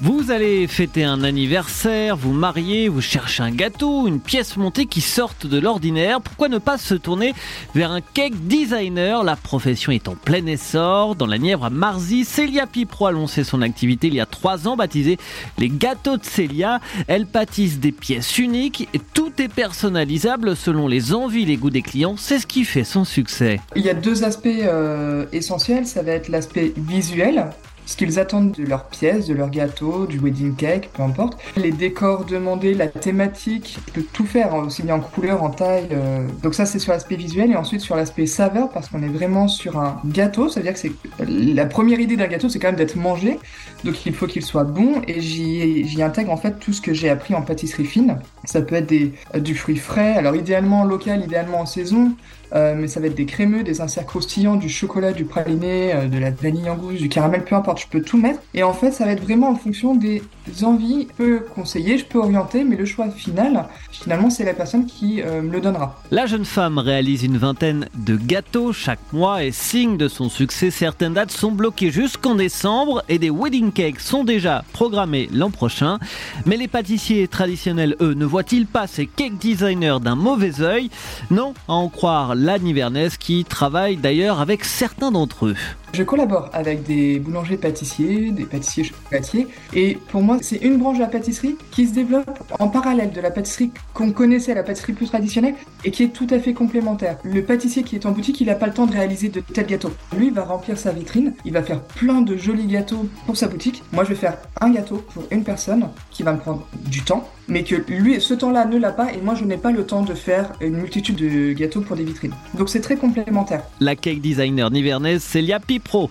Vous allez fêter un anniversaire, vous marier, vous cherchez un gâteau, une pièce montée qui sorte de l'ordinaire. Pourquoi ne pas se tourner vers un cake designer? La profession est en plein essor. Dans la Nièvre à Marzy, Célia Pipro a lancé son activité il y a trois ans, baptisée les gâteaux de Célia. Elle pâtisse des pièces uniques et tout est personnalisable selon les envies, les goûts des clients. C'est ce qui fait son succès. Il y a deux aspects euh, essentiels. Ça va être l'aspect visuel ce qu'ils attendent de leurs pièces, de leur gâteau, du wedding cake, peu importe. Les décors demandés, la thématique, je peux tout faire, hein, aussi bien en couleur, en taille. Euh. Donc ça, c'est sur l'aspect visuel et ensuite sur l'aspect saveur, parce qu'on est vraiment sur un gâteau. Ça veut dire que c'est la première idée d'un gâteau, c'est quand même d'être mangé. Donc il faut qu'il soit bon et j'y intègre en fait tout ce que j'ai appris en pâtisserie fine. Ça peut être euh, du fruit frais, alors idéalement local, idéalement en saison. Euh, mais ça va être des crémeux, des inserts croustillants, du chocolat, du praliné, euh, de la vanille en gousse, du caramel, peu importe, je peux tout mettre. Et en fait, ça va être vraiment en fonction des envies. Je peux conseiller, je peux orienter, mais le choix final, finalement, c'est la personne qui me le donnera. La jeune femme réalise une vingtaine de gâteaux chaque mois et signe de son succès. Certaines dates sont bloquées jusqu'en décembre et des wedding cakes sont déjà programmés l'an prochain. Mais les pâtissiers traditionnels, eux, ne voient-ils pas ces cake designers d'un mauvais œil? Non, à en croire la Nivernaise qui travaille d'ailleurs avec certains d'entre eux. Je collabore avec des boulangers pâtissiers, des pâtissiers chocolatiers, et pour moi, c'est une branche de la pâtisserie qui se développe en parallèle de la pâtisserie qu'on connaissait, la pâtisserie plus traditionnelle, et qui est tout à fait complémentaire. Le pâtissier qui est en boutique, il n'a pas le temps de réaliser de tels gâteaux. Lui, il va remplir sa vitrine, il va faire plein de jolis gâteaux pour sa boutique. Moi, je vais faire un gâteau pour une personne qui va me prendre du temps, mais que lui, ce temps-là ne l'a pas, et moi, je n'ai pas le temps de faire une multitude de gâteaux pour des vitrines. Donc, c'est très complémentaire. La cake designer nivernaise Célia Pipro